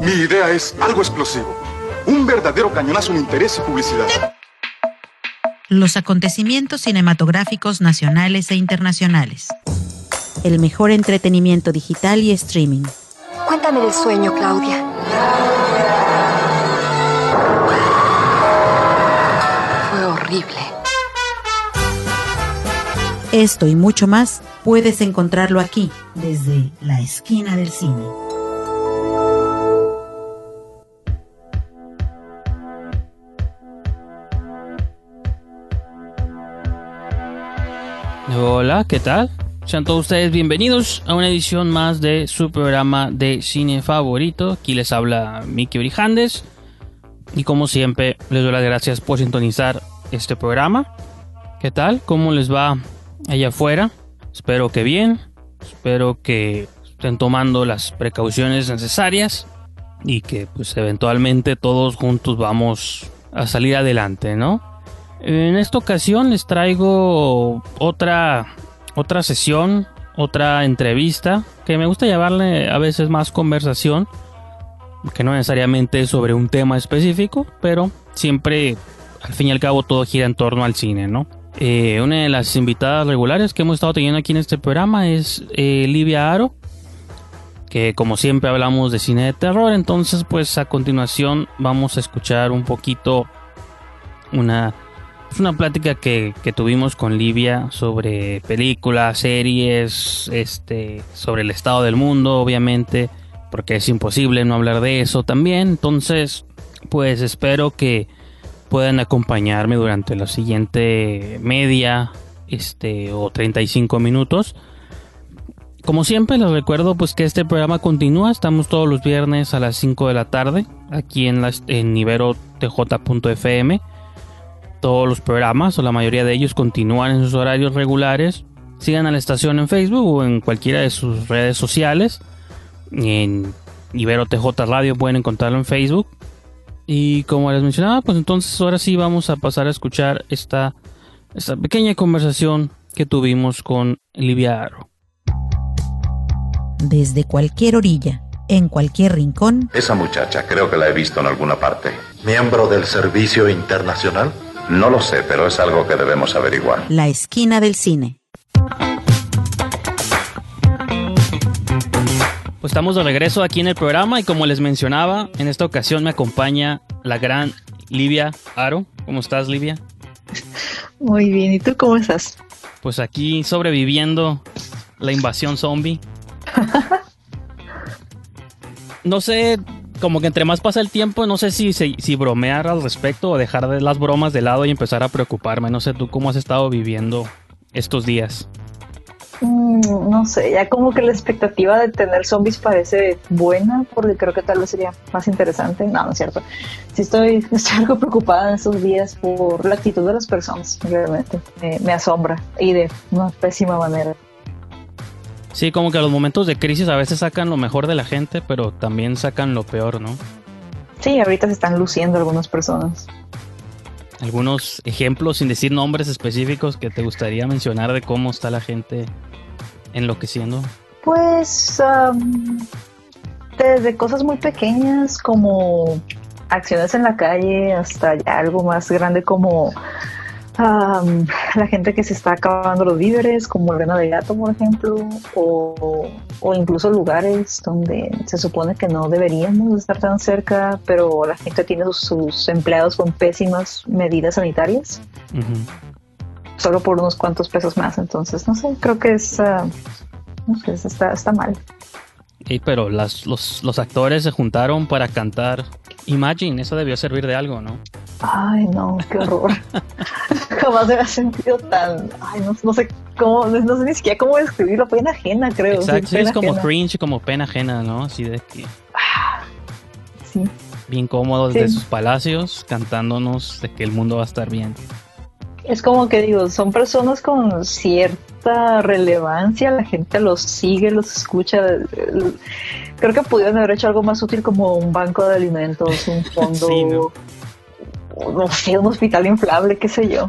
Mi idea es algo explosivo. Un verdadero cañonazo en interés y publicidad. Los acontecimientos cinematográficos nacionales e internacionales. El mejor entretenimiento digital y streaming. Cuéntame del sueño, Claudia. Fue horrible. Esto y mucho más puedes encontrarlo aquí, desde la esquina del cine. Hola, ¿qué tal? Sean todos ustedes bienvenidos a una edición más de su programa de cine favorito. Aquí les habla Miki Brijandes. Y como siempre, les doy las gracias por sintonizar este programa. ¿Qué tal? ¿Cómo les va allá afuera? Espero que bien. Espero que estén tomando las precauciones necesarias. Y que pues eventualmente todos juntos vamos a salir adelante, ¿no? En esta ocasión les traigo otra, otra sesión, otra entrevista, que me gusta llamarle a veces más conversación, que no necesariamente es sobre un tema específico, pero siempre, al fin y al cabo, todo gira en torno al cine, ¿no? Eh, una de las invitadas regulares que hemos estado teniendo aquí en este programa es eh, Livia Aro, que como siempre hablamos de cine de terror, entonces pues a continuación vamos a escuchar un poquito una es una plática que, que, tuvimos con Livia sobre películas, series, este, sobre el estado del mundo, obviamente, porque es imposible no hablar de eso también. Entonces, pues espero que puedan acompañarme durante la siguiente media, este, o 35 minutos. Como siempre, les recuerdo pues que este programa continúa. Estamos todos los viernes a las 5 de la tarde aquí en, la, en niverotj.fm todos los programas o la mayoría de ellos continúan en sus horarios regulares. Sigan a la estación en Facebook o en cualquiera de sus redes sociales. En Ibero TJ Radio pueden encontrarlo en Facebook. Y como les mencionaba, pues entonces ahora sí vamos a pasar a escuchar esta, esta pequeña conversación que tuvimos con Livia Aro. Desde cualquier orilla, en cualquier rincón. Esa muchacha creo que la he visto en alguna parte. ¿Miembro del Servicio Internacional? No lo sé, pero es algo que debemos averiguar. La esquina del cine. Pues estamos de regreso aquí en el programa y como les mencionaba, en esta ocasión me acompaña la gran Livia Aro. ¿Cómo estás, Livia? Muy bien, ¿y tú cómo estás? Pues aquí sobreviviendo la invasión zombie. No sé, como que entre más pasa el tiempo, no sé si, si, si, bromear al respecto o dejar de las bromas de lado y empezar a preocuparme. No sé tú cómo has estado viviendo estos días. Mm, no sé, ya como que la expectativa de tener zombies parece buena, porque creo que tal vez sería más interesante. No, no es cierto. Sí estoy, estoy algo preocupada en estos días por la actitud de las personas, realmente. Me, me asombra y de una pésima manera. Sí, como que los momentos de crisis a veces sacan lo mejor de la gente, pero también sacan lo peor, ¿no? Sí, ahorita se están luciendo algunas personas. ¿Algunos ejemplos, sin decir nombres específicos, que te gustaría mencionar de cómo está la gente enloqueciendo? Pues um, desde cosas muy pequeñas como acciones en la calle hasta algo más grande como Um, la gente que se está acabando los víveres, como el de gato, por ejemplo, o, o, incluso lugares donde se supone que no deberíamos estar tan cerca, pero la gente tiene sus, sus empleados con pésimas medidas sanitarias, uh -huh. solo por unos cuantos pesos más. Entonces, no sé, creo que es, uh, no sé, está, está mal. Sí, pero las, los, los actores se juntaron para cantar Imagine, eso debió servir de algo, ¿no? Ay, no, qué horror. Jamás me había sentido tan. Ay, no, no, sé cómo, no sé ni siquiera cómo describirlo, pena ajena, creo. Exacto, sí, es como ajena. cringe, como pena ajena, ¿no? Así de que. Sí. Bien cómodos Sí. de sus palacios, cantándonos de que el mundo va a estar bien. Es como que digo, son personas con cierta relevancia, la gente los sigue, los escucha. Creo que pudieron haber hecho algo más útil como un banco de alimentos, un fondo, Sí, ¿no? No sé, un hospital inflable, qué sé yo.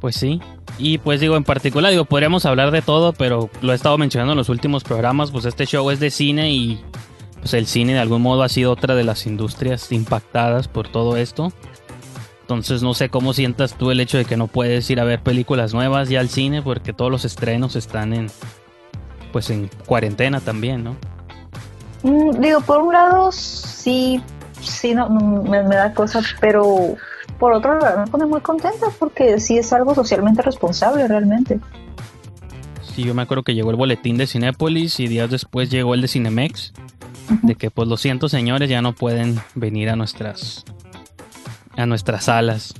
Pues sí. Y pues digo, en particular, digo, podríamos hablar de todo, pero lo he estado mencionando en los últimos programas, pues este show es de cine y pues el cine de algún modo ha sido otra de las industrias impactadas por todo esto. Entonces no sé cómo sientas tú el hecho de que no puedes ir a ver películas nuevas ya al cine porque todos los estrenos están en pues en cuarentena también, ¿no? Mm, digo, por un lado sí, sí, no, no, me, me da cosa, pero por otro lado me pone muy contenta porque sí es algo socialmente responsable realmente. Sí, yo me acuerdo que llegó el boletín de Cinépolis y días después llegó el de Cinemex. De que pues lo siento señores, ya no pueden venir a nuestras a nuestras salas.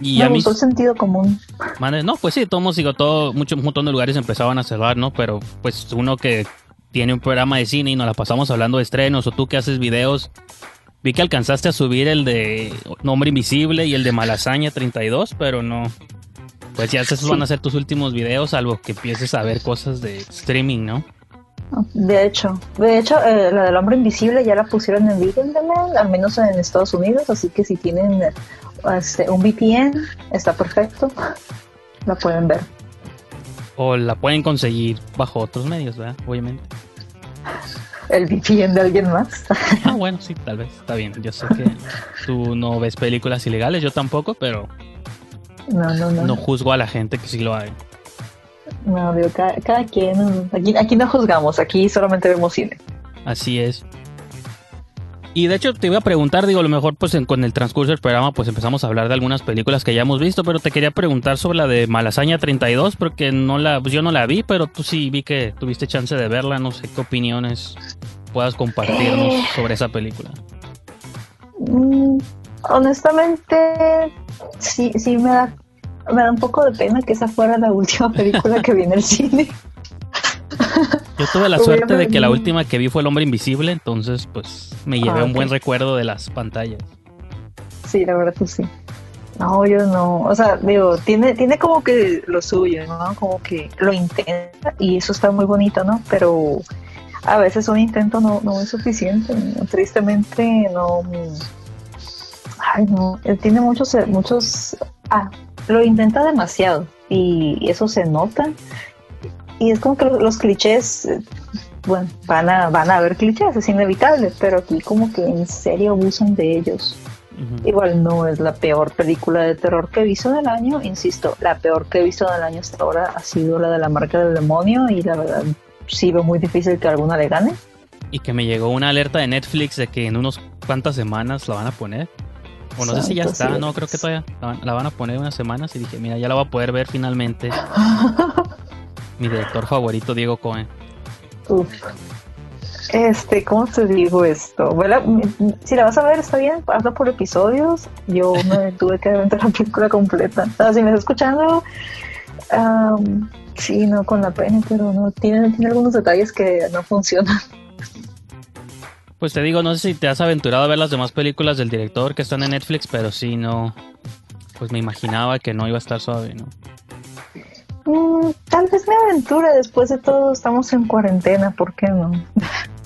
Y me a mí gustó el sentido común. Mande- no, pues sí, todos digo, todo, mucho, un montón de lugares empezaban a cerrar, ¿no? Pero pues uno que tiene un programa de cine y nos la pasamos hablando de estrenos, o tú que haces videos, vi que alcanzaste a subir el de Nombre Invisible y el de Malasaña 32, pero no. Pues ya esos van a ser tus últimos videos, salvo que empieces a ver cosas de streaming, ¿no? De hecho, de hecho, eh, la del hombre invisible ya la pusieron en Demand, al menos en Estados Unidos, así que si tienen este, un VPN, está perfecto, la pueden ver. O la pueden conseguir bajo otros medios, ¿verdad? Obviamente. El VPN de alguien más. Ah, bueno, sí, tal vez, está bien. Yo sé que tú no ves películas ilegales, yo tampoco, pero No, no, no. no juzgo a la gente que sí lo haga. No, digo, cada, cada quien. Aquí, aquí no juzgamos, aquí solamente vemos cine. Así es. Y de hecho te iba a preguntar, digo, a lo mejor pues en- con el transcurso del programa pues empezamos a hablar de algunas películas que ya hemos visto, pero te quería preguntar sobre la de Malasaña 32 porque no la, pues yo no la vi, pero tú sí vi que tuviste chance de verla, no sé qué opiniones puedas compartirnos Eh. sobre esa película. Mm, honestamente, sí, sí me da, me da un poco de pena que esa fuera la última película que vi en el cine. Yo tuve la suerte de que la última que vi fue El Hombre Invisible, entonces pues me llevé Ah, un buen recuerdo de las pantallas. Sí, la verdad que sí. No, yo no. O sea, digo, tiene, tiene como que lo suyo, ¿no? Como que lo intenta y eso está muy bonito, ¿no? Pero a veces un intento no, no es suficiente. ¿no? Tristemente, no. Ay, no. Él tiene muchos. muchos ah, lo intenta demasiado y eso se nota. Y es como que los, los clichés. eh, Bueno, van a, van a haber clichés, es inevitable, pero aquí como que en serio abusan de ellos. Ujú. Igual no es la peor película de terror que he visto en el año, insisto, la peor que he visto en el año hasta ahora ha sido la de la marca del demonio y la verdad sí veo muy difícil que alguna le gane. Y que me llegó una alerta de Netflix de que en unos cuantas semanas la van a poner. O no sé si ya está, no, cielos. creo que todavía la van, la van a poner unas semanas y dije, mira, ya la voy a poder ver finalmente. Mi director favorito, Diego Cohen. Uf. Este, ¿cómo te digo esto? Bueno, si la vas a ver, está bien, hazlo por episodios. Yo me tuve que aventar la película completa. O sea, si me estás escuchando, am, sí, no con la pena, pero no, tiene, tiene algunos detalles que no funcionan. Pues te digo, no sé si te has aventurado a ver las demás películas del director que están en Netflix, pero sí, no. Pues me imaginaba que no iba a estar suave, ¿no? Mm, tal vez me aventure, después de todo estamos en cuarentena, ¿por qué no?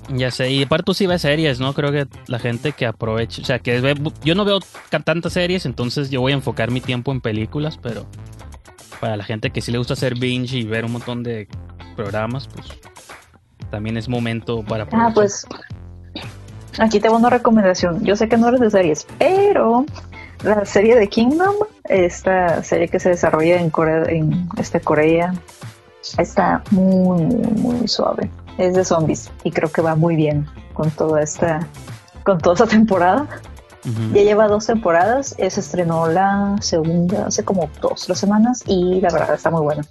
Ya sé, y aparte tú sí ves series, ¿no? Creo que la gente que aproveche, o sea, que ve, yo no veo tantas series, entonces yo voy a enfocar mi tiempo en películas, pero para la gente que sí le gusta hacer binge y ver un montón de programas, pues también es momento para Ah, aprovechar. pues aquí tengo una recomendación. Yo sé que no eres de series, pero la serie de Kingdom, esta serie que se desarrolla en Corea, en este Corea, está muy, muy, muy suave. Es de zombies y creo que va muy bien con toda esta, con toda esta temporada. Ya lleva dos temporadas, se estrenó la segunda hace como dos, tres semanas y la verdad está muy buena.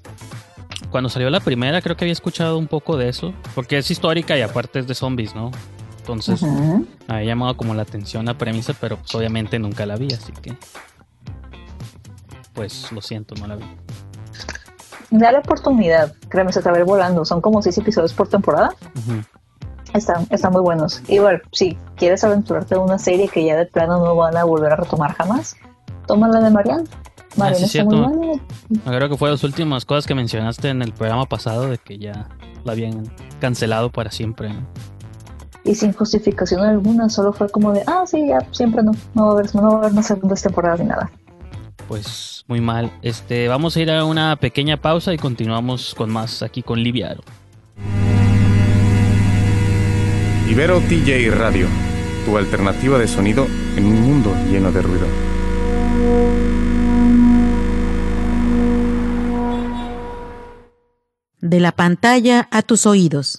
Cuando salió la primera creo que había escuchado un poco de eso, porque es histórica y aparte es de zombies, ¿no? Entonces me había llamado como la atención la premisa, pero pues, obviamente nunca la vi, así que pues lo siento, no la vi. Dale oportunidad, créeme, se te va a ir volando. Son como seis episodios por temporada. Están, están muy buenos. Igual, si quieres aventurarte en una serie que ya de plano no van a volver a retomar jamás, toma la de Marianne. Marianne Ah, sí, está muy buena. Creo que fue las últimas cosas que mencionaste en el programa pasado de que ya la habían cancelado para siempre. ¿no? Y sin justificación alguna, solo fue como de, ah, sí, ya, siempre no. No va a haber, no va a haber más segundas temporadas ni nada. pues muy mal. Este, vamos a ir a una pequeña pausa y continuamos con más aquí con Liviaro. Ibero TJ Radio, tu alternativa de sonido en un mundo lleno de ruido. De la pantalla a tus oídos.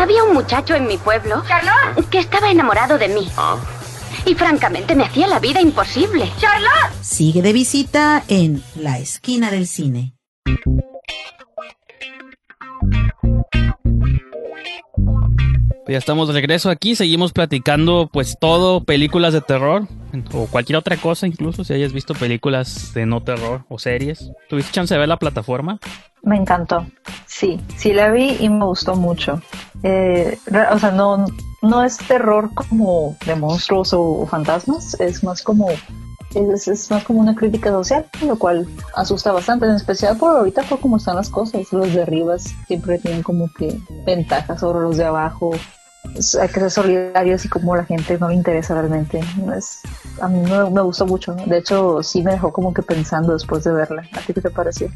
Había un muchacho en mi pueblo que estaba enamorado de mí. Y francamente me hacía la vida imposible. ¡Charlotte! Sigue de visita en La Esquina del Cine. Ya estamos de regreso aquí, seguimos platicando pues todo, películas de terror o cualquier otra cosa, incluso si hayas visto películas de no terror o series. ¿Tuviste chance de ver la plataforma? Me encantó. Sí, sí la vi y me gustó mucho. Eh, o sea, no, no es terror como de monstruos o fantasmas, es más como es, más como una crítica social, lo cual asusta bastante, en especial por ahorita por cómo están las cosas. Los de arriba siempre tienen como que ventajas sobre los de abajo. Hay que ser solidarios y como la gente no le interesa realmente. Es, a mí me, me gustó mucho. De hecho, sí me dejó como que pensando después de verla. ¿A ti qué te pareció?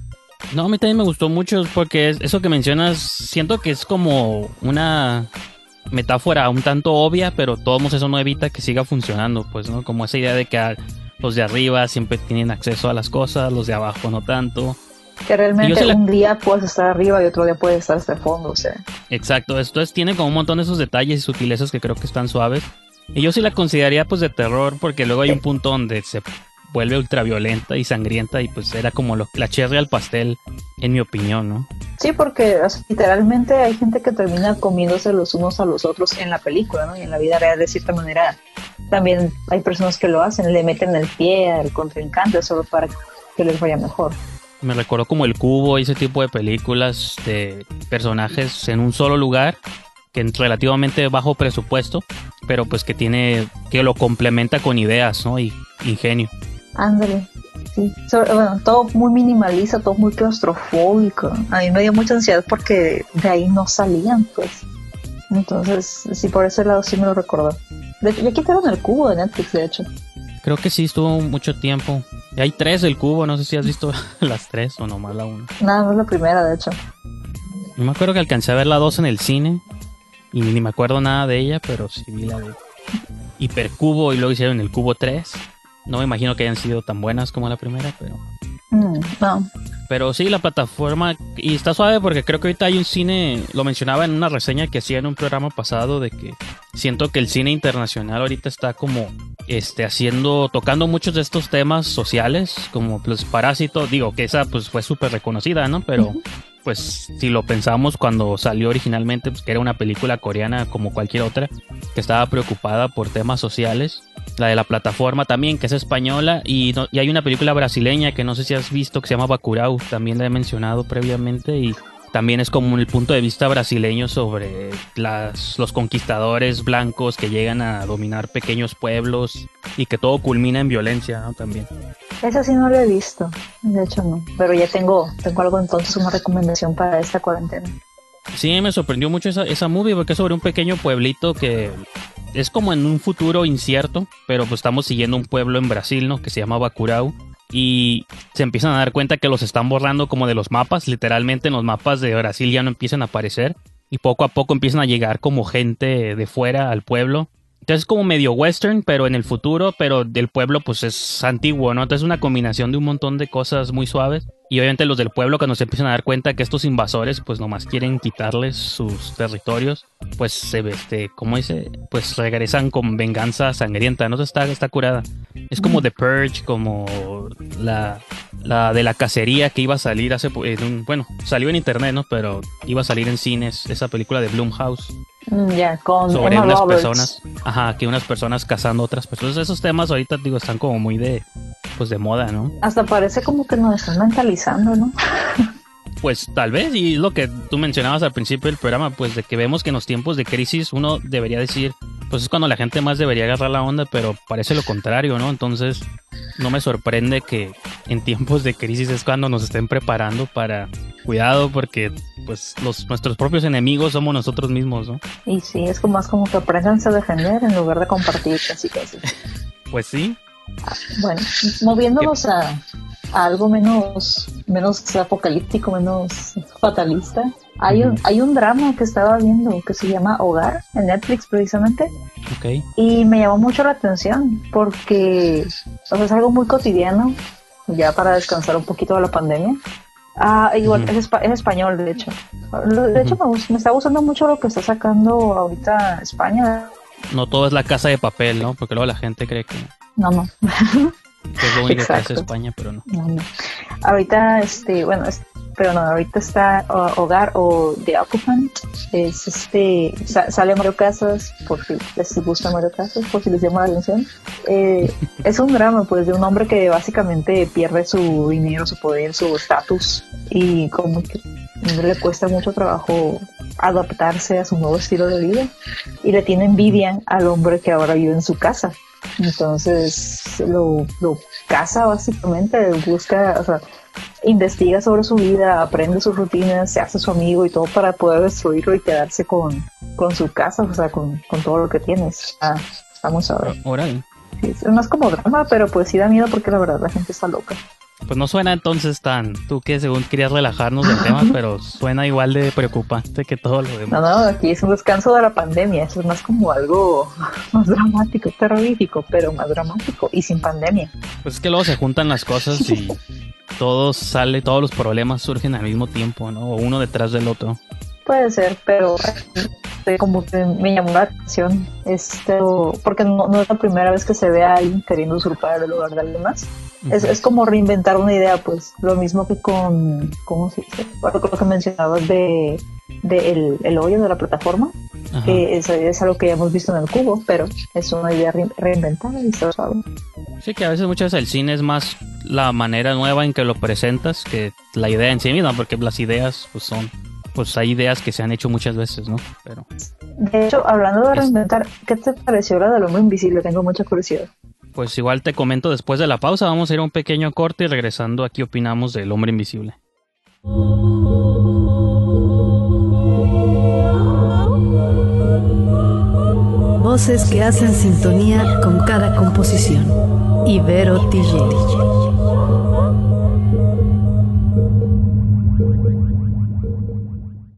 No, a mí también me gustó mucho porque eso que mencionas, siento que es como una metáfora un tanto obvia, pero todos eso no evita que siga funcionando, pues, ¿no? Como esa idea de que los de arriba siempre tienen acceso a las cosas, los de abajo no tanto. Que realmente un día puedes estar arriba y otro día puedes estar hasta el fondo, o sea. Exacto, entonces tiene como un montón de esos detalles y sutilezas que creo que están suaves. Y yo sí la consideraría pues de terror porque luego hay un punto donde se vuelve ultraviolenta y sangrienta y pues era como lo, la cherry al pastel, en mi opinión, ¿no? Sí, porque literalmente hay gente que termina comiéndose los unos a los otros en la película, ¿no? Y en la vida real, de cierta manera, también hay personas que lo hacen, le meten el pie al contrincante solo para que les vaya mejor. Me recuerdo como el cubo ese tipo de películas de personajes en un solo lugar que es relativamente bajo presupuesto, pero pues que tiene, que lo complementa con ideas, ¿no? Y ingenio. Ándale. Sí. bueno, todo muy minimalista, todo muy claustrofóbico. A mí me dio mucha ansiedad porque de ahí no salían, pues. Entonces, sí, por ese lado sí me lo recordó. Quitaron el cubo de Netflix, de hecho. Creo que sí, estuvo mucho tiempo. Hay tres del cubo, no sé si has visto las tres o nomás la una. Nada, no es la primera, de hecho. No me acuerdo que alcancé a ver la dos en el cine. Y ni me acuerdo nada de ella, pero sí vi la de Hipercubo y luego hicieron el Cubo 3. No me imagino que hayan sido tan buenas como la primera, pero. Mm. Pero sí, la plataforma. Y está suave porque creo que ahorita hay un cine. Lo mencionaba en una reseña que hacía en un programa pasado. De que siento que el cine internacional ahorita está como. Este, haciendo. Tocando muchos de estos temas sociales. Como pues Parásito. Digo que esa pues fue súper reconocida, ¿no? Pero pues si lo pensamos cuando salió originalmente, pues que era una película coreana como cualquier otra, que estaba preocupada por temas sociales. La de la plataforma también, que es española, y, y hay una película brasileña que no sé si has visto, que se llama Bacurau, también la he mencionado previamente, y también es como el punto de vista brasileño sobre las, los conquistadores blancos que llegan a dominar pequeños pueblos y que todo culmina en violencia ¿no? también. Esa sí no lo he visto, de hecho no, pero ya tengo, tengo algo entonces, una recomendación para esta cuarentena. Sí, me sorprendió mucho esa, esa movie porque es sobre un pequeño pueblito que es como en un futuro incierto, pero pues estamos siguiendo un pueblo en Brasil, ¿no? Que se llama Bacurau y se empiezan a dar cuenta que los están borrando como de los mapas, literalmente en los mapas de Brasil ya no empiezan a aparecer y poco a poco empiezan a llegar como gente de fuera al pueblo. Entonces es como medio western, pero en el futuro, pero del pueblo pues es antiguo, ¿no? Entonces es una combinación de un montón de cosas muy suaves. Y obviamente los del pueblo cuando se empiezan a dar cuenta que estos invasores pues nomás quieren quitarles sus territorios, pues se este, ¿cómo dice? Pues regresan con venganza sangrienta, ¿no? Está, está curada. Es como The Purge, como la, la de la cacería que iba a salir hace, bueno, salió en internet, ¿no? Pero iba a salir en cines, esa película de Blumhouse. Mm, ya, con sobre unas personas, ajá, que unas personas cazando otras personas. Esos temas ahorita digo están como muy de pues de moda, ¿no? Hasta parece como que nos están mentalizando, ¿no? pues tal vez, y lo que tú mencionabas al principio del programa, pues de que vemos que en los tiempos de crisis uno debería decir, pues es cuando la gente más debería agarrar la onda, pero parece lo contrario, ¿no? Entonces, no me sorprende que en tiempos de crisis es cuando nos estén preparando para cuidado, porque pues los nuestros propios enemigos somos nosotros mismos, ¿no? Y sí, es como más como que aprendanse a defender en lugar de compartir casi casi. pues sí, Bueno, moviéndonos a, a algo menos, menos apocalíptico, menos fatalista. Hay un, hay un drama que estaba viendo que se llama Hogar en Netflix precisamente Ok. y me llamó mucho la atención porque o sea, es algo muy cotidiano ya para descansar un poquito de la pandemia. Ah, igual es, espa- es español de hecho. De hecho me, está gustando mucho lo que está sacando ahorita España. No todo es la casa de papel, ¿no? Porque luego la gente cree que, No, no. que es lo único que hace Exacto. España, pero no. No, no. Ahorita, este, bueno, es- pero no, ahorita está o- Hogar o The Occupant. Es este, sa- sale Mario Casas, por si les gusta Mario Casas, por si les llama la atención. Eh, es un drama, pues, de un hombre que básicamente pierde su dinero, su poder, su estatus y como que le cuesta mucho trabajo adaptarse a su nuevo estilo de vida y le tiene envidia al hombre que ahora vive en su casa. Entonces lo, lo caza básicamente, busca, o sea, investiga sobre su vida, aprende sus rutinas, se hace su amigo y todo para poder destruirlo y quedarse con, con su casa, o sea, con, con todo lo que tienes. Ah, vamos a ver. Sí, es más como drama, pero pues sí da miedo porque la verdad la gente está loca. Pues no suena entonces tan. Tú que según querías relajarnos del tema, pero suena igual de preocupante que todo lo No, demás. no, aquí es un descanso de la pandemia, eso es más como algo más dramático, terrorífico, pero más dramático y sin pandemia. Pues es que luego se juntan las cosas y todos sale, todos los problemas surgen al mismo tiempo, ¿no? Uno detrás del otro. Puede ser, pero como que me llamó la atención esto, porque no, no es la primera vez que se ve a alguien queriendo usurpar el lugar de alguien más. Es, es como reinventar una idea, pues lo mismo que con, ¿cómo se dice? Bueno, con lo que mencionabas de, de el, el hoyo de la plataforma, Ajá. que es, es algo que ya hemos visto en el cubo, pero es una idea re- reinventada y está suave. Sí, que a veces muchas veces el cine es más la manera nueva en que lo presentas que la idea en sí misma, porque las ideas pues son, pues hay ideas que se han hecho muchas veces, ¿no? Pero De hecho, hablando de reinventar, ¿qué te pareció la del hombre invisible? Tengo mucha curiosidad. Pues igual te comento después de la pausa, vamos a ir a un pequeño corte y regresando aquí opinamos del hombre invisible. Voces que hacen sintonía con cada composición. Ibero TJ.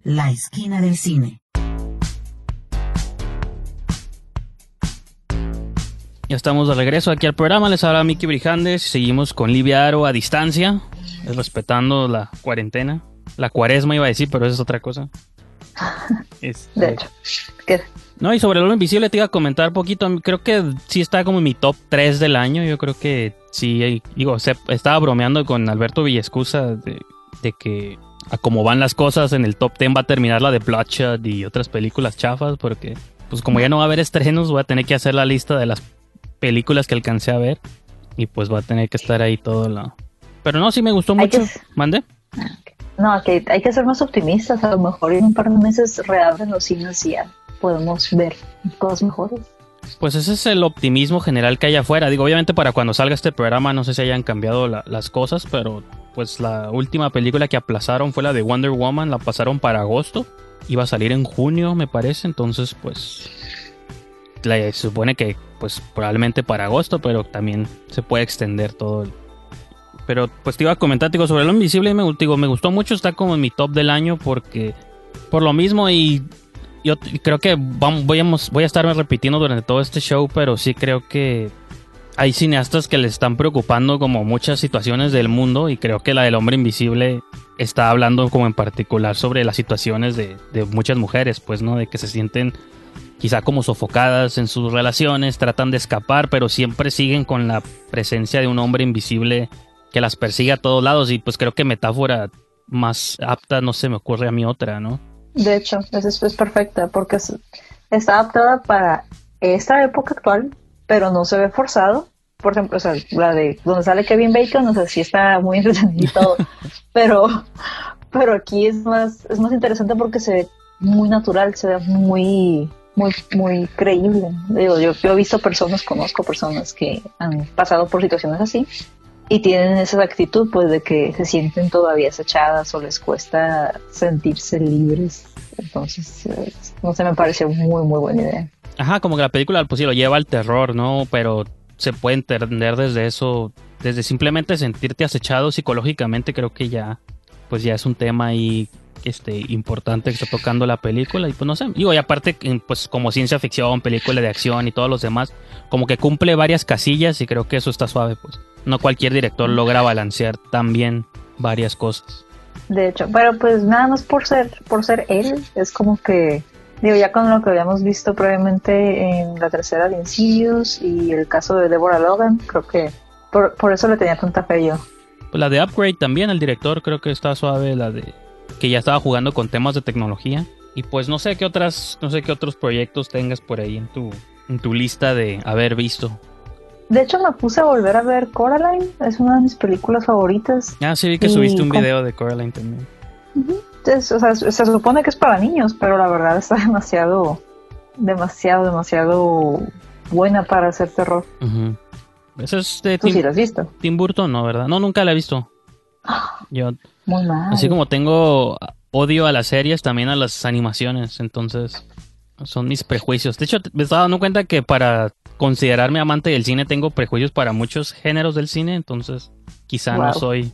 La esquina del cine. Ya estamos de regreso aquí al programa, les habla Miki Brijandes, seguimos con Livia Aro a distancia, respetando la cuarentena. La cuaresma iba a decir, pero eso es otra cosa. Este, De hecho, ¿qué? No, y sobre el invisible te iba a comentar poquito. Creo que sí está como en mi top 3 del año. Yo creo que sí, digo, se- estaba bromeando con Alberto Villescusa de, de que a como van las cosas en el top 10 va a terminar la de Bloodshot y otras películas chafas porque pues como ya no va a haber estrenos voy a tener que hacer la lista de las películas que alcancé a ver y pues va a tener que estar ahí todo la... Pero no, sí me gustó mucho. que- ¿Mande? No, que hay que ser más optimistas. A lo mejor en un par de meses reabren los cines y ya podemos ver cosas mejores. Pues ese es el optimismo general que hay afuera. Digo, obviamente para cuando salga este programa no sé si hayan cambiado la- las cosas, pero pues la última película que aplazaron fue la de Wonder Woman, la pasaron para agosto. Iba a salir en junio, me parece, entonces pues se supone que pues probablemente para agosto, pero también se puede extender todo. el- Pero pues te iba a comentar, digo, sobre lo invisible, me, digo, me gustó mucho, está como en mi top del año porque por lo mismo y yo creo que voy, a, voy a estarme repitiendo durante todo este show, pero sí creo que hay cineastas que les están preocupando como muchas situaciones del mundo y creo que la del hombre invisible está hablando como en particular sobre las situaciones de, de muchas mujeres, pues, ¿no? De que se sienten quizá como sofocadas en sus relaciones, tratan de escapar, pero siempre siguen con la presencia de un hombre invisible que las persigue a todos lados y pues creo que metáfora más apta no se me ocurre a mí otra, ¿no? De hecho, esa es, es perfecta porque es- está adaptada para esta época actual, pero no se ve forzado. Por ejemplo, o sea, la de donde sale Kevin Bacon, o sea, sí está muy entretenido y todo, pero, pero aquí es más, es más interesante porque se ve muy natural, se ve muy, muy, muy creíble. Digo, yo, yo he visto personas, conozco personas que han pasado por situaciones así y tienen esa actitud pues de que se sienten todavía acechadas o les cuesta sentirse libres. Entonces, eh, no sé, me pareció muy, muy buena idea. Ajá, como que la película pues sí lo lleva al terror, ¿no? Pero se puede entender desde eso, desde simplemente sentirte acechado psicológicamente, creo que ya, pues ya es un tema ahí este, importante que está tocando la película y pues no sé, digo, y aparte pues como ciencia ficción, película de acción y todos los demás, como que cumple varias casillas y creo que eso está suave, pues no cualquier director logra balancear tan bien varias cosas. De hecho, pero pues nada más por ser, por ser él, es como que, digo, ya con lo que habíamos visto previamente en la tercera de Insidious y el caso de Deborah Logan, creo que por, por eso le tenía tanta fe yo. Pues la de Upgrade también, el director creo que está suave, la de que ya estaba jugando con temas de tecnología. Y pues no sé qué otras, no sé qué otros proyectos tengas por ahí en tu, en tu lista de haber visto. De hecho me puse a volver a ver Coraline, es una de mis películas favoritas. Ah, sí vi que subiste un video de Coraline también. o sea, se supone que es para niños, pero la verdad está demasiado, demasiado, demasiado buena para hacer terror. Eso es de Tim, sí has visto? Tim Burton, ¿no? ¿Verdad? No, nunca la he visto. Yo, Muy mal. Así como tengo odio a las series, también a las animaciones. Entonces, son mis prejuicios. De hecho, me estaba dando cuenta que para considerarme amante del cine tengo prejuicios para muchos géneros del cine. Entonces, quizá no soy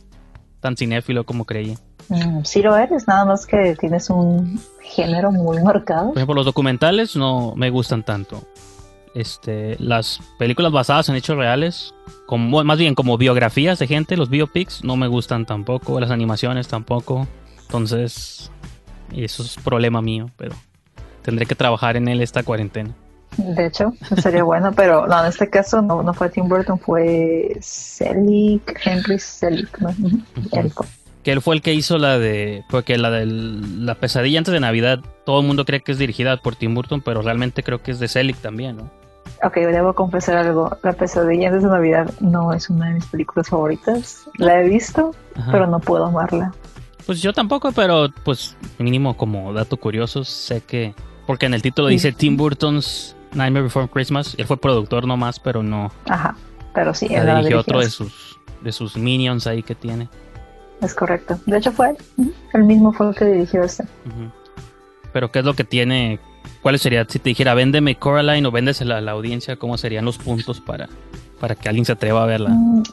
tan cinéfilo como creía. Mm, sí lo eres, nada más que tienes un género muy marcado. Por ejemplo, los documentales no me gustan tanto. Este, las películas basadas en hechos reales, como, más bien como biografías de gente, los biopics, no me gustan tampoco, las animaciones tampoco. Entonces, eso es problema mío, pero tendré que trabajar en él esta cuarentena. De hecho, sería bueno, pero no, en este caso no, no fue Tim Burton, fue Selick, Henry Selick, ¿no? Que él fue el que hizo la de. Porque la de la pesadilla antes de Navidad, todo el mundo cree que es dirigida por Tim Burton, pero realmente creo que es de Selick también, ¿no? Ok, debo confesar algo. La pesadilla de Navidad no es una de mis películas favoritas. La he visto, pero no puedo amarla. Pues yo tampoco, pero pues mínimo como dato curioso, sé que. Porque en el título dice Tim Burton's Nightmare Before Christmas. Él fue productor nomás, pero no. Ajá, pero sí. Él dirigió otro de sus, de sus minions ahí que tiene. Es correcto. De hecho fue él. El mismo fue el que dirigió este. Pero ¿qué es lo que tiene? ¿Cuál sería? Si te dijera, véndeme Coraline o véndesela a la audiencia, ¿cómo serían los puntos para, para que alguien se atreva a verla? Mm,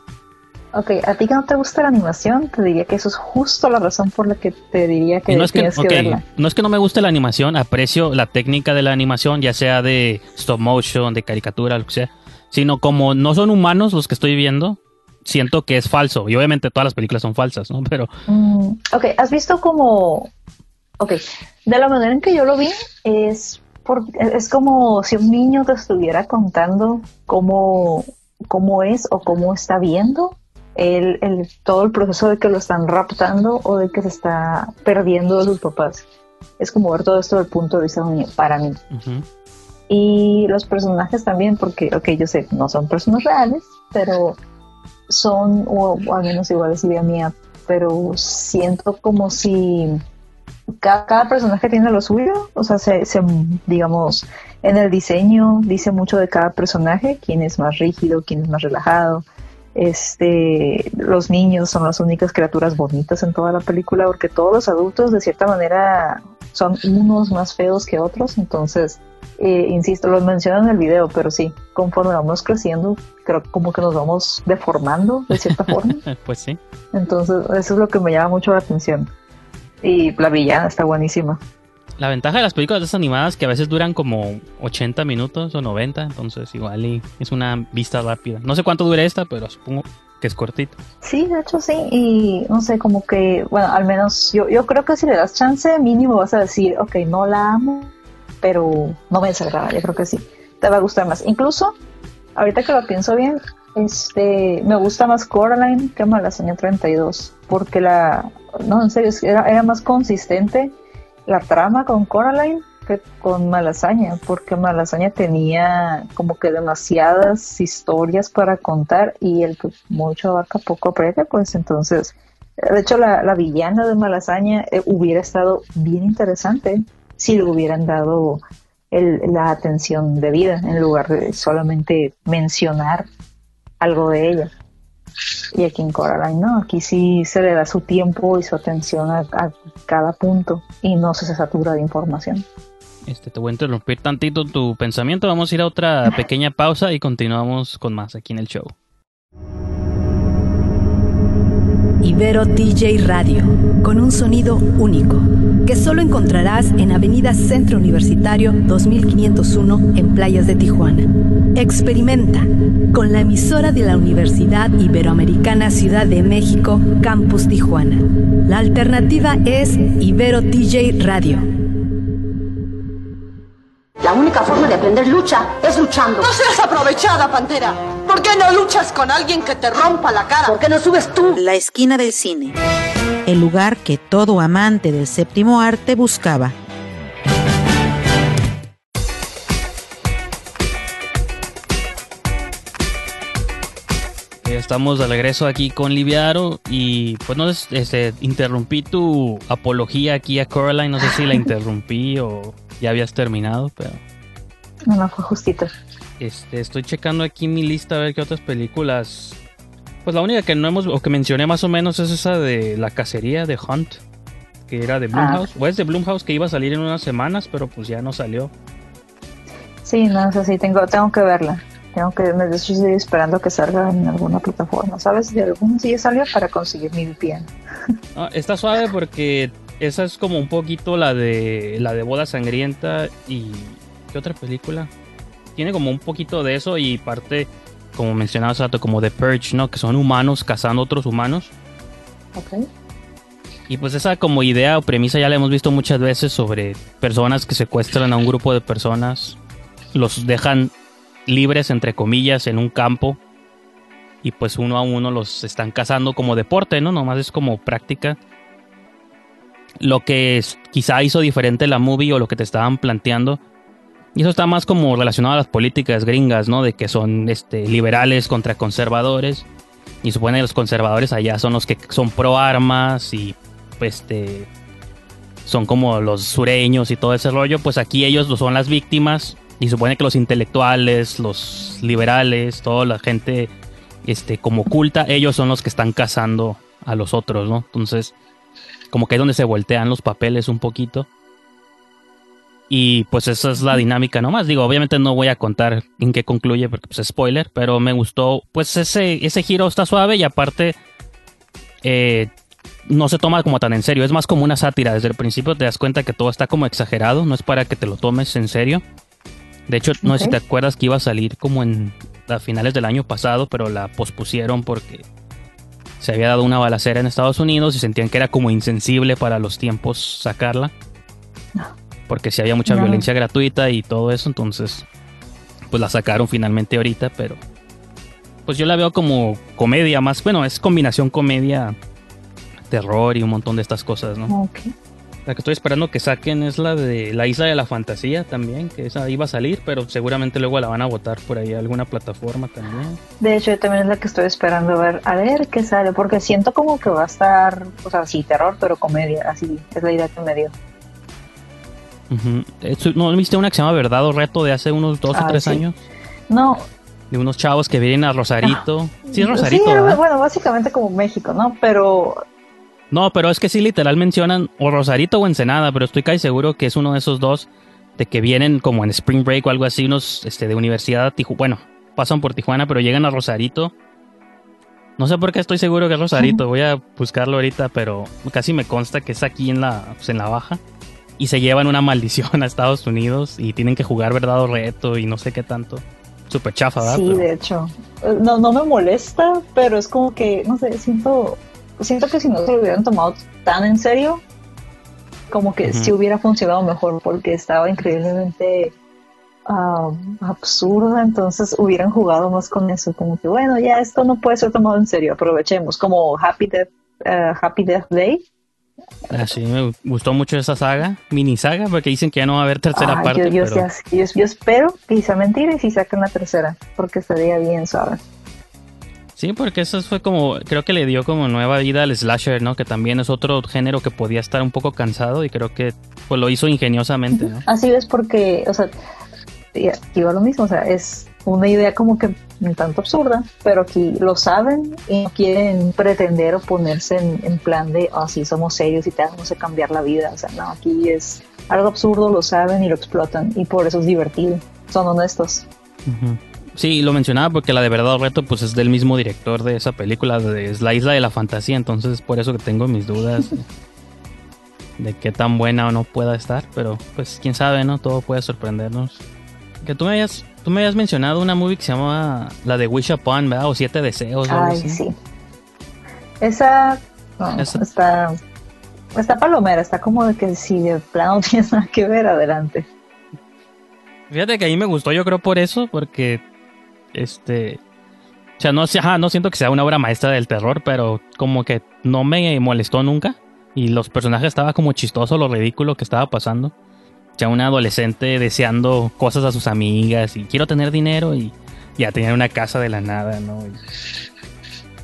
ok, a ti que no te gusta la animación, te diría que eso es justo la razón por la que te diría que no es que, tienes que verla. No es que no me guste la animación, aprecio la técnica de la animación, ya sea de stop motion, de caricatura, lo que sea. Sino como no son humanos los que estoy viendo, siento que es falso. Y obviamente todas las películas son falsas, ¿no? Pero. Mm, ok, ¿has visto como. Ok, de la manera en que yo lo vi, es, por, es como si un niño te estuviera contando cómo, cómo es o cómo está viendo el, el, todo el proceso de que lo están raptando o de que se está perdiendo de sus papás. Es como ver todo esto del punto de vista de un niño, para mí. Y los personajes también, porque, ok, yo sé, no son personas reales, pero son, o, al menos iguales idea mía, pero siento como si cada, personaje tiene lo suyo, o sea, se, digamos, en el diseño dice mucho de cada personaje, quién es más rígido, quién es más relajado. Este, los niños son las únicas criaturas bonitas en toda la película, porque todos los adultos de cierta manera son unos más feos que otros, entonces eh, insisto, lo mencionan en el video, pero sí, conforme vamos creciendo, creo como que nos vamos deformando de cierta forma. pues sí. Entonces, eso es lo que me llama mucho la atención. Y la villana está buenísima. La ventaja de las películas animadas que a veces duran como 80 minutos o 90, entonces igual y es una vista rápida. No sé cuánto dure esta, pero supongo que es cortito. Sí, de hecho sí, y no sé, como que, bueno, al menos yo, yo creo que si le das chance, mínimo vas a decir, ok, no la amo, pero no me desagrada, yo creo que sí, te va a gustar más. Incluso, ahorita que lo pienso bien, este, me gusta más Coraline que Malasaña 32, porque la, no, en serio, era, era más consistente la trama con Coraline que con Malasaña, porque Malasaña tenía como que demasiadas historias para contar y el que mucho abarca poco aprieta, pues entonces, de hecho la, la villana de Malasaña eh, hubiera estado bien interesante si le hubieran dado la atención debida en lugar de solamente mencionar algo de ella. Y aquí en Coraline no, aquí sí se le da su tiempo y su atención a, cada punto y no se satura de información. Este, te voy a interrumpir tantito tu pensamiento. Vamos a ir a otra pequeña pausa y continuamos con más aquí en el show. Ibero DJ Radio, con un sonido único, que solo encontrarás en Avenida Centro Universitario 2501 en Playas de Tijuana. Experimenta con la emisora de la Universidad Iberoamericana Ciudad de México, Campus Tijuana. La alternativa es Ibero DJ Radio. La única forma de aprender lucha es luchando. No seas aprovechada, Pantera. ¿Por qué no luchas con alguien que te rompa la cara? ¿Por qué no subes tú? La esquina del cine. El lugar que todo amante del séptimo arte buscaba. Estamos de regreso aquí con Liviaro y pues no este, interrumpí tu apología aquí a Coraline, no sé si la interrumpí o ya habías terminado, pero... No, no, fue justito. Este, estoy checando aquí mi lista a ver qué otras películas. Pues la única que no hemos, o que mencioné más o menos es esa de La Cacería de Hunt, que era de Blumhouse. O es de Blumhouse que iba a salir en unas semanas, pero pues ya no salió. Sí, no sé si tengo, tengo que verla. Tengo que, me estoy esperando que salga en alguna plataforma. ¿Sabes? De algún sí salió para conseguir mi VPN. No, está suave porque esa es como un poquito la de la de Boda Sangrienta y ¿qué otra película? Tiene como un poquito de eso y parte, como mencionaba hace como de Purge, ¿no? Que son humanos cazando otros humanos. Ok. Y pues esa como idea o premisa ya la hemos visto muchas veces sobre personas que secuestran a un grupo de personas, los dejan libres entre comillas en un campo y pues uno a uno los están cazando como deporte, ¿no? Nomás es como práctica. Lo que quizá hizo diferente la movie o lo que te estaban planteando. Y eso está más como relacionado a las políticas gringas, ¿no? De que son este, liberales contra conservadores. Y supone que los conservadores allá son los que son pro armas y este, son como los sureños y todo ese rollo. Pues aquí ellos son las víctimas y supone que los intelectuales, los liberales, toda la gente este, como culta, ellos son los que están cazando a los otros, ¿no? Entonces, como que es donde se voltean los papeles un poquito. Y pues esa es la dinámica nomás. Digo, obviamente no voy a contar en qué concluye porque pues spoiler, pero me gustó. Pues ese, ese giro está suave y aparte eh, no se toma como tan en serio. Es más como una sátira. Desde el principio te das cuenta que todo está como exagerado. No es para que te lo tomes en serio. De hecho, no sé si te acuerdas que iba a salir como en a finales del año pasado, pero la pospusieron porque se había dado una balacera en Estados Unidos y sentían que era como insensible para los tiempos sacarla. Porque si había mucha No. violencia gratuita y todo eso, entonces pues la sacaron finalmente ahorita, pero pues yo la veo como comedia más, bueno, es combinación comedia, terror y un montón de estas cosas, ¿no? Ok. La que estoy esperando que saquen es la de la Isla de la Fantasía también, que esa iba a salir, pero seguramente luego la van a votar por ahí a alguna plataforma también. De hecho, yo también es la que estoy esperando a ver, a ver qué sale, porque siento como que va a estar, o sea, sí, terror, pero comedia, así es la idea que me dio. Eso- ¿No viste una que se llama Verdad o Reto de hace unos dos o Ah, tres sí. años? No, De unos chavos que vienen a Rosarito. Sí, es Rosarito, sí, bueno, básicamente como México, ¿no? Pero No, pero es que sí, literal mencionan o Rosarito o Ensenada, pero estoy casi seguro que es uno de esos dos de que vienen como en Spring Break o algo así, unos este, de universidad Tijuana. Bueno, pasan por Tijuana, pero llegan a Rosarito. No sé por qué estoy seguro que es Rosarito, voy a buscarlo ahorita, pero casi me consta que es aquí en la, pues, en la baja. Y se llevan una maldición a Estados Unidos y tienen que jugar verdad o reto y no sé qué tanto. Súper chafa, ¿verdad? sí, Pero- de hecho, no, no me molesta, pero es como que, no sé, siento, siento que si no se lo hubieran tomado tan en serio, como que Ujú. sí hubiera funcionado mejor, porque estaba increíblemente absurda, entonces hubieran jugado más con eso, como que bueno, ya esto no puede ser tomado en serio, aprovechemos, como Happy Death, eh, Happy Death Day. Ah, sí, me gustó mucho esa saga, mini saga, porque dicen que ya no va a haber tercera Ah, parte. yo, yo, pero- yo, yo espero que sea mentira y si sacan la tercera, porque estaría bien, ¿sabes? Sí, porque eso fue como, creo que le dio como nueva vida al slasher, ¿no? Que también es otro género que podía estar un poco cansado y creo que pues lo hizo ingeniosamente, ¿no? Así es porque, o sea, iba lo mismo, o sea, es una idea como que un tanto absurda, pero aquí lo saben y no quieren pretender o ponerse en, plan de, así somos serios y te vamos a cambiar la vida. O sea, no, aquí es algo absurdo, lo saben y lo explotan y por eso es divertido. Son honestos. Sí, lo mencionaba porque la de verdad reto pues es del mismo director de esa película, de, es la isla de la fantasía, entonces por eso que tengo mis dudas de qué tan buena o no pueda estar, pero pues quién sabe, ¿no? Todo puede sorprendernos. Que tú me hayas, tú me hayas mencionado una movie que se llama la de Wish Upon, ¿verdad? O Siete Deseos. Ay, sí. Esa, está, está palomera, está como de que si de plano no tienes nada que ver, adelante. Fíjate que a mí me gustó, yo creo por eso, porque este. O sea, no, ajá, no siento que sea una obra maestra del terror, pero como que no me molestó nunca. Y los personajes estaba como chistoso lo ridículo que estaba pasando. O sea, un adolescente deseando cosas a sus amigas y quiero tener dinero y ya tener una casa de la nada, ¿no?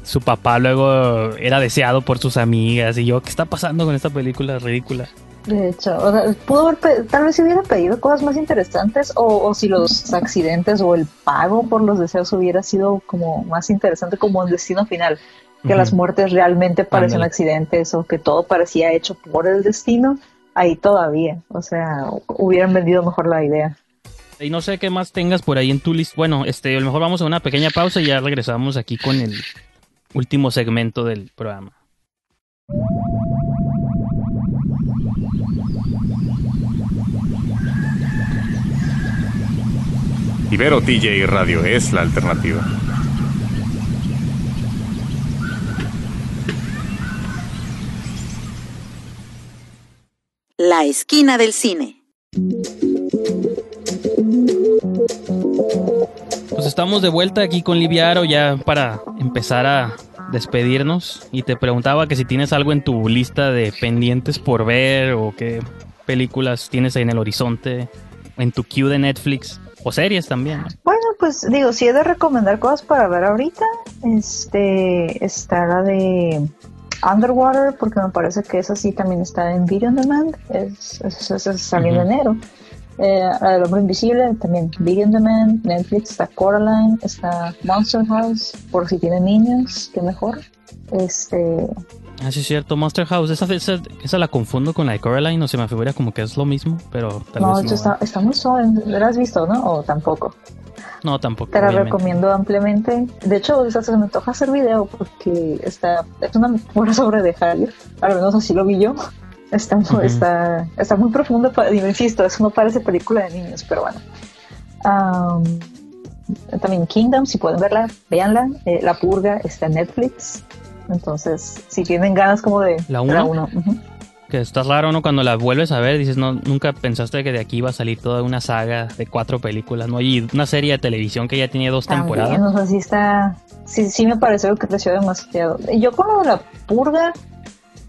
su papá luego era deseado por sus amigas y yo, ¿qué está pasando con esta película ridícula? De hecho, pudo haber, tal vez si hubiera pedido cosas más interesantes o, si los accidentes o el pago por los deseos hubiera sido como más interesante como el destino final, que las muertes realmente parecen accidentes o que todo parecía hecho por el destino, ahí todavía, o sea, hubieran vendido mejor la idea. Y no sé qué más tengas por ahí en tu list. Bueno, este, a lo mejor vamos a una pequeña pausa y ya regresamos aquí con el último segmento del programa. Ibero TJ Radio es la alternativa. La esquina del cine. Pues estamos de vuelta aquí con Liviaro ya para empezar a despedirnos y te preguntaba que si tienes algo en tu lista de pendientes por ver o qué películas tienes ahí en el horizonte, en tu queue de Netflix o series también. Bueno, pues digo, si he de recomendar cosas para ver ahorita, este está la de Underwater, porque me parece que esa sí también está en Video On Demand, es, es, es, salió en enero. Eh, del hombre invisible, también Video On Demand, Netflix, está Coraline, está Monster House, por si tienen niños, qué mejor. Este, Ah, sí, es cierto. Monster House, esa, esa, la confundo con la de Coraline, no se me figura como que es lo mismo, pero tal no, vez no. Está, está muy suave. ¿La has visto, no? ¿O tampoco? No, tampoco. Te la recomiendo ampliamente. De hecho, se me antoja hacer video porque está, es una mejor sobre de Harry. Al menos así lo vi yo. Está, muy, está, está muy profundo. Insisto, eso no parece película de niños, pero bueno. también Kingdom, si pueden verla, véanla. Eh, la Purga está en Netflix. Entonces, si tienen ganas como de... La 1. Que está raro, ¿no? Cuando la vuelves a ver, dices, no, nunca pensaste que de aquí iba a salir toda una saga de cuatro películas, ¿no? Y una serie de televisión que ya tiene dos temporadas. No sé si está... Sí, sí me pareció que creció demasiado. Yo con lo de la purga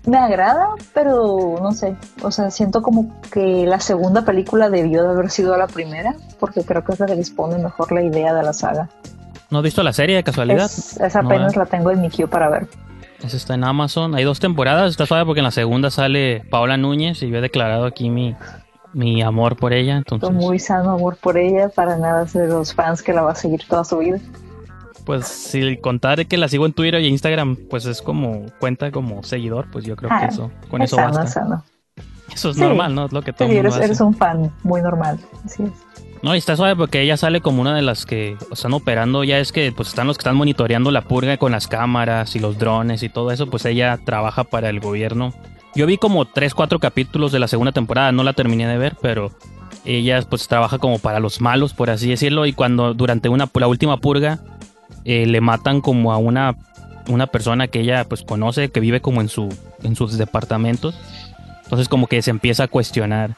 me agrada, pero no sé. O sea, siento como que la segunda película debió de haber sido la primera, porque creo que es la que dispone mejor la idea de la saga. ¿No has visto la serie de casualidad? esa apenas la tengo en mi queue para ver. Esa está en Amazon. Hay dos temporadas. Está suave porque en la segunda sale Paola Núñez y yo he declarado aquí mi, mi amor por ella. Entonces... Muy sano amor por ella. Para nada ser de los fans que la va a seguir toda su vida. Pues si contar que la sigo en Twitter y Instagram, pues es como cuenta como seguidor, pues yo creo que ah, eso, con eso sano, basta. Sano. Eso es normal, ¿no? Es lo que todo sí, eres, eres un fan muy normal. Así es. No, y está suave porque ella sale como una de las que están operando. Ya es que pues están los que están monitoreando la purga con las cámaras y los drones y todo eso. Pues ella trabaja para el gobierno. Yo vi como 3, 4 capítulos de la segunda temporada. No la terminé de ver, pero ella pues trabaja como para los malos, por así decirlo. Y cuando durante una, la última purga eh, le matan como a una, una persona que ella pues conoce, que vive como en, su, en sus departamentos. Entonces como que se empieza a cuestionar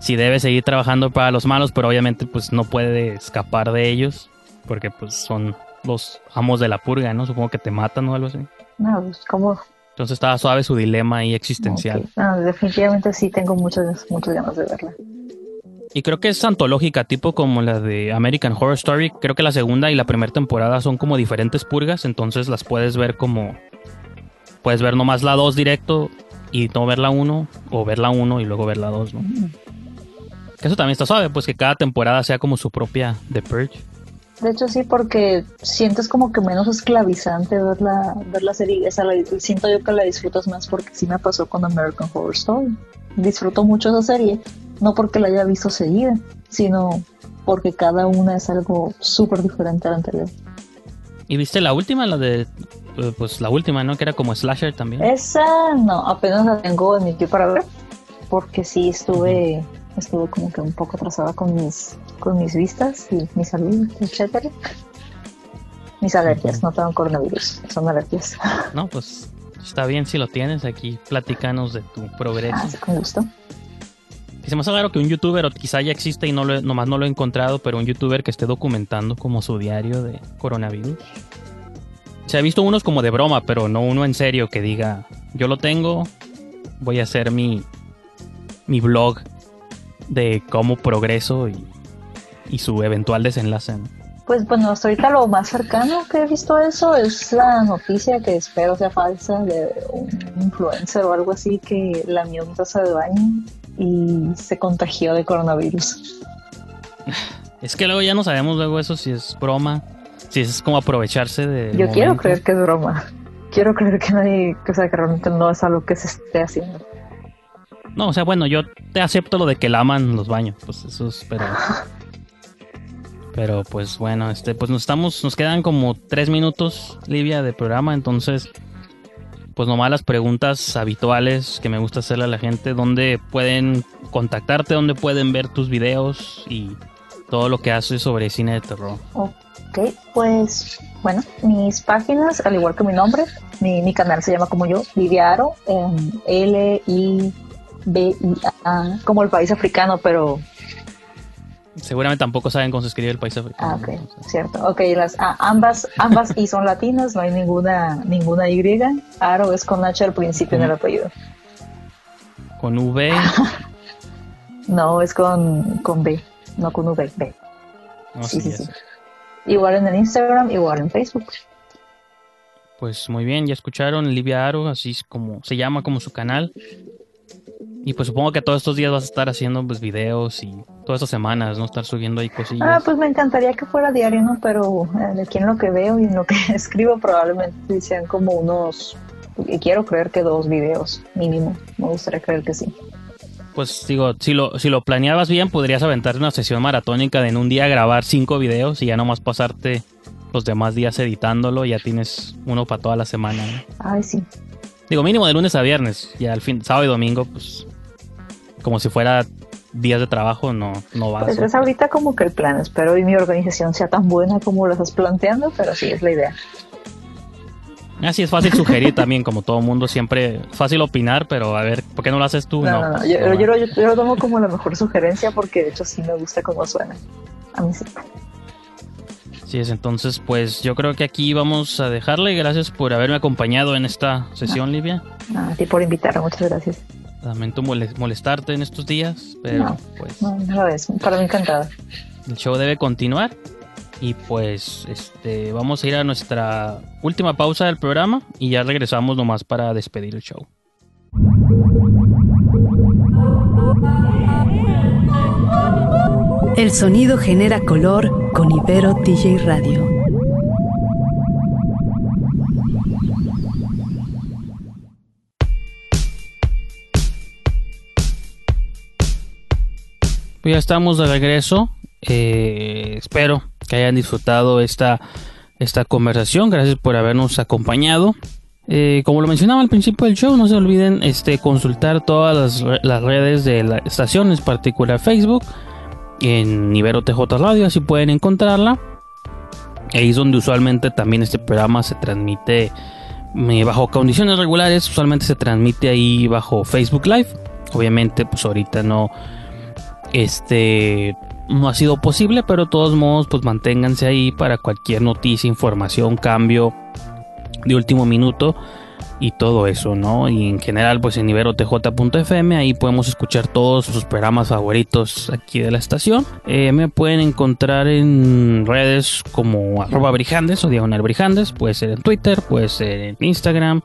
si debe seguir trabajando para los malos, pero obviamente pues no puede escapar de ellos, porque pues son los amos de la purga, ¿no? Supongo que te matan o algo así. No, pues como... Entonces estaba suave su dilema ahí existencial. No, definitivamente sí tengo muchas, muchas ganas de verla. Y creo que es antológica, tipo como la de American Horror Story. Creo que la segunda y la primera temporada son como diferentes purgas, entonces las puedes ver como... Puedes ver nomás la 2 directo y no ver la 1, o ver la 1 y luego ver la 2, ¿no? Que eso también está suave, pues que cada temporada sea como su propia The Purge. De hecho sí, porque sientes como que menos esclavizante ver la, ver la serie. Esa la, siento yo que la disfrutas más porque sí me pasó con American Horror Story. Disfruto mucho esa serie, no porque la haya visto seguida, sino porque cada una es algo súper diferente a la anterior. ¿Y viste la última, la de eh, pues la última, ¿no? Que era como slasher también. Esa no, apenas la tengo en mi para ver, porque sí estuve, estuve como que un poco atrasada con mis, con mis vistas y mi salud, etcétera. Mis alergias, no tengo coronavirus, son alergias. No, pues está bien si lo tienes aquí, platicanos de tu progreso. Ah, con gusto. Y se me hace raro que un youtuber, o quizá ya existe y no lo, nomás no lo he encontrado, pero un youtuber que esté documentando como su diario de coronavirus. Se ha visto unos como de broma, pero no uno en serio que diga, yo lo tengo, voy a hacer mi, mi blog de cómo progreso y, y su eventual desenlace. Pues bueno, hasta ahorita lo más cercano que he visto a eso es la noticia que espero sea falsa de un influencer o algo así que lamió mi taza de baño y se contagió de coronavirus. Es que luego ya no sabemos luego eso si es broma si es como aprovecharse de. Yo quiero creer que es broma. Quiero creer que nadie, o sea, que realmente no es algo que se esté haciendo. No, o sea, bueno, yo te acepto lo de que laman los baños, pues eso es, pero. pero pues bueno, este, pues nos estamos, nos quedan como tres minutos, Livia, de programa, entonces, pues nomás las preguntas habituales que me gusta hacerle a la gente, dónde pueden contactarte, dónde pueden ver tus videos y todo lo que haces sobre cine de terror. Ok, pues bueno, mis páginas, al igual que mi nombre, mi, canal se llama como yo, Liviaro, L-I-B-I-A, como el país africano, pero... Seguramente tampoco saben cómo se escribe el país africano. Ah, ok, cierto. Ok, las, ah, ambas, ambas y son latinas, no hay ninguna, ninguna Y. Aro es con H al principio en el apellido. ¿Con V? no, es con, con B, no con V, B. sí, sí, sí. Igual en el Instagram, igual en Facebook. Pues muy bien, ya escucharon Livia Aro, así es como se llama como su canal. Y pues supongo que todos estos días vas a estar haciendo pues videos y todas estas semanas, ¿no? Estar subiendo ahí cosillas. Ah, pues me encantaría que fuera diario, ¿no? Pero eh, de aquí en lo que veo y en lo que escribo probablemente sean como unos, quiero creer que dos videos mínimo. Me gustaría creer que sí pues digo, si lo, si lo planeabas bien, podrías aventarte una sesión maratónica de en un día grabar cinco videos y ya nomás pasarte los demás días editándolo y ya tienes uno para toda la semana. Ay, sí. Digo, mínimo de lunes a viernes. Y al fin, sábado y domingo, pues, como si fuera días de trabajo, no, no va pues es ahorita como que el plan. Espero y mi organización sea tan buena como lo estás planteando, pero sí es la idea. Así es fácil sugerir también, como todo mundo, siempre fácil opinar, pero a ver, ¿por qué no lo haces tú? No, no, Yo, yo, lo tomo como la mejor sugerencia porque de hecho sí me gusta cómo suena. A mí sí. Sí es, entonces pues yo creo que aquí vamos a dejarle. Gracias por haberme acompañado en esta sesión, Livia. a ti por invitarme, muchas gracias. Lamento molestarte en estos días, pero no, pues... No, no es, para mí encantada. El show debe continuar y pues este vamos a ir a nuestra última pausa del programa y ya regresamos nomás para despedir el show. El sonido genera color con Ibero DJ Radio. Pues ya estamos de regreso. Eh, espero que hayan disfrutado esta, esta conversación. Gracias por habernos acompañado. Eh, como lo mencionaba al principio del show, no se olviden este, consultar todas las, redes de la estación, en particular Facebook, en Ibero TJ Radio, así pueden encontrarla. Ahí es donde usualmente también este programa se transmite eh, bajo condiciones regulares, usualmente se transmite ahí bajo Facebook Live. Obviamente, pues ahorita no, este, no ha sido posible, pero de todos modos, pues manténganse ahí para cualquier noticia, información, cambio de último minuto y todo eso, ¿no? Y en general, pues en iberotj.fm, ahí podemos escuchar todos sus programas favoritos aquí de la estación. Eh, me pueden encontrar en redes como arroba brijandes o diagonal brijandes, puede ser en Twitter, puede ser en Instagram,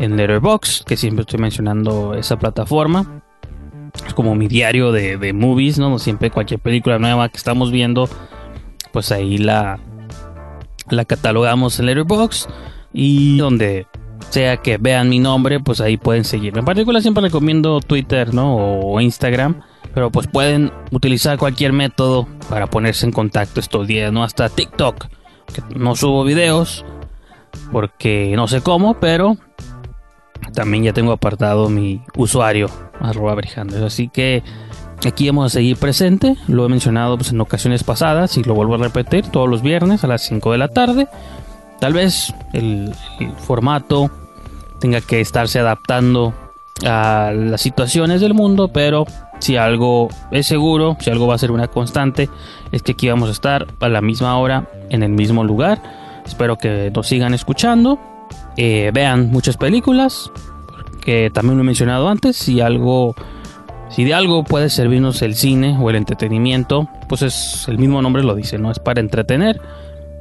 en Letterboxd, que siempre estoy mencionando esa plataforma es como mi diario de, movies, ¿no? Siempre cualquier película nueva que estamos viendo, pues ahí la, la catalogamos en Letterboxd y donde sea que vean mi nombre, pues ahí pueden seguirme. En particular siempre recomiendo Twitter, ¿no? O Instagram. Pero pues pueden utilizar cualquier método para ponerse en contacto estos días, ¿no? Hasta TikTok. Que no subo videos porque no sé cómo, pero también ya tengo apartado mi usuario, arroba brijandes. Así que aquí vamos a seguir presente. Lo he mencionado pues, en ocasiones pasadas y lo vuelvo a repetir todos los viernes a las 5 de la tarde. Tal vez el, formato tenga que estarse adaptando a las situaciones del mundo, pero si algo es seguro, si algo va a ser una constante, es que aquí vamos a estar a la misma hora en el mismo lugar. Espero que nos sigan escuchando, eh, vean muchas películas, que también lo he mencionado antes, si algo, si de algo puede servirnos el cine o el entretenimiento, pues es el mismo nombre lo dice, no es para entretener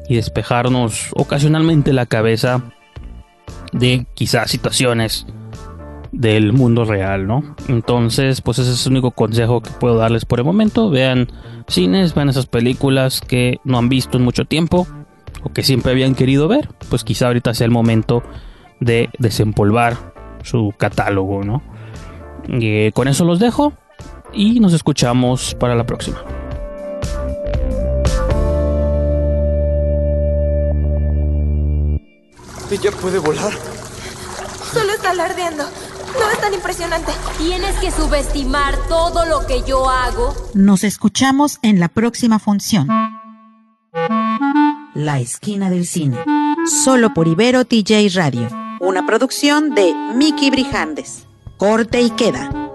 y despejarnos ocasionalmente la cabeza de quizás situaciones del mundo real, ¿no? Entonces, pues ese es el único consejo que puedo darles por el momento. Vean cines, vean esas películas que no han visto en mucho tiempo o que siempre habían querido ver. Pues quizá ahorita sea el momento de desempolvar su catálogo, ¿no? Y eh, con eso los dejo y nos escuchamos para la próxima. ¿Ella puede volar? Solo está alardeando. No es tan impresionante. Tienes que subestimar todo lo que yo hago. Nos escuchamos en la próxima función. La esquina del cine. Solo por Ibero TJ Radio. Una producción de Mickey Brijandes. Corte y queda.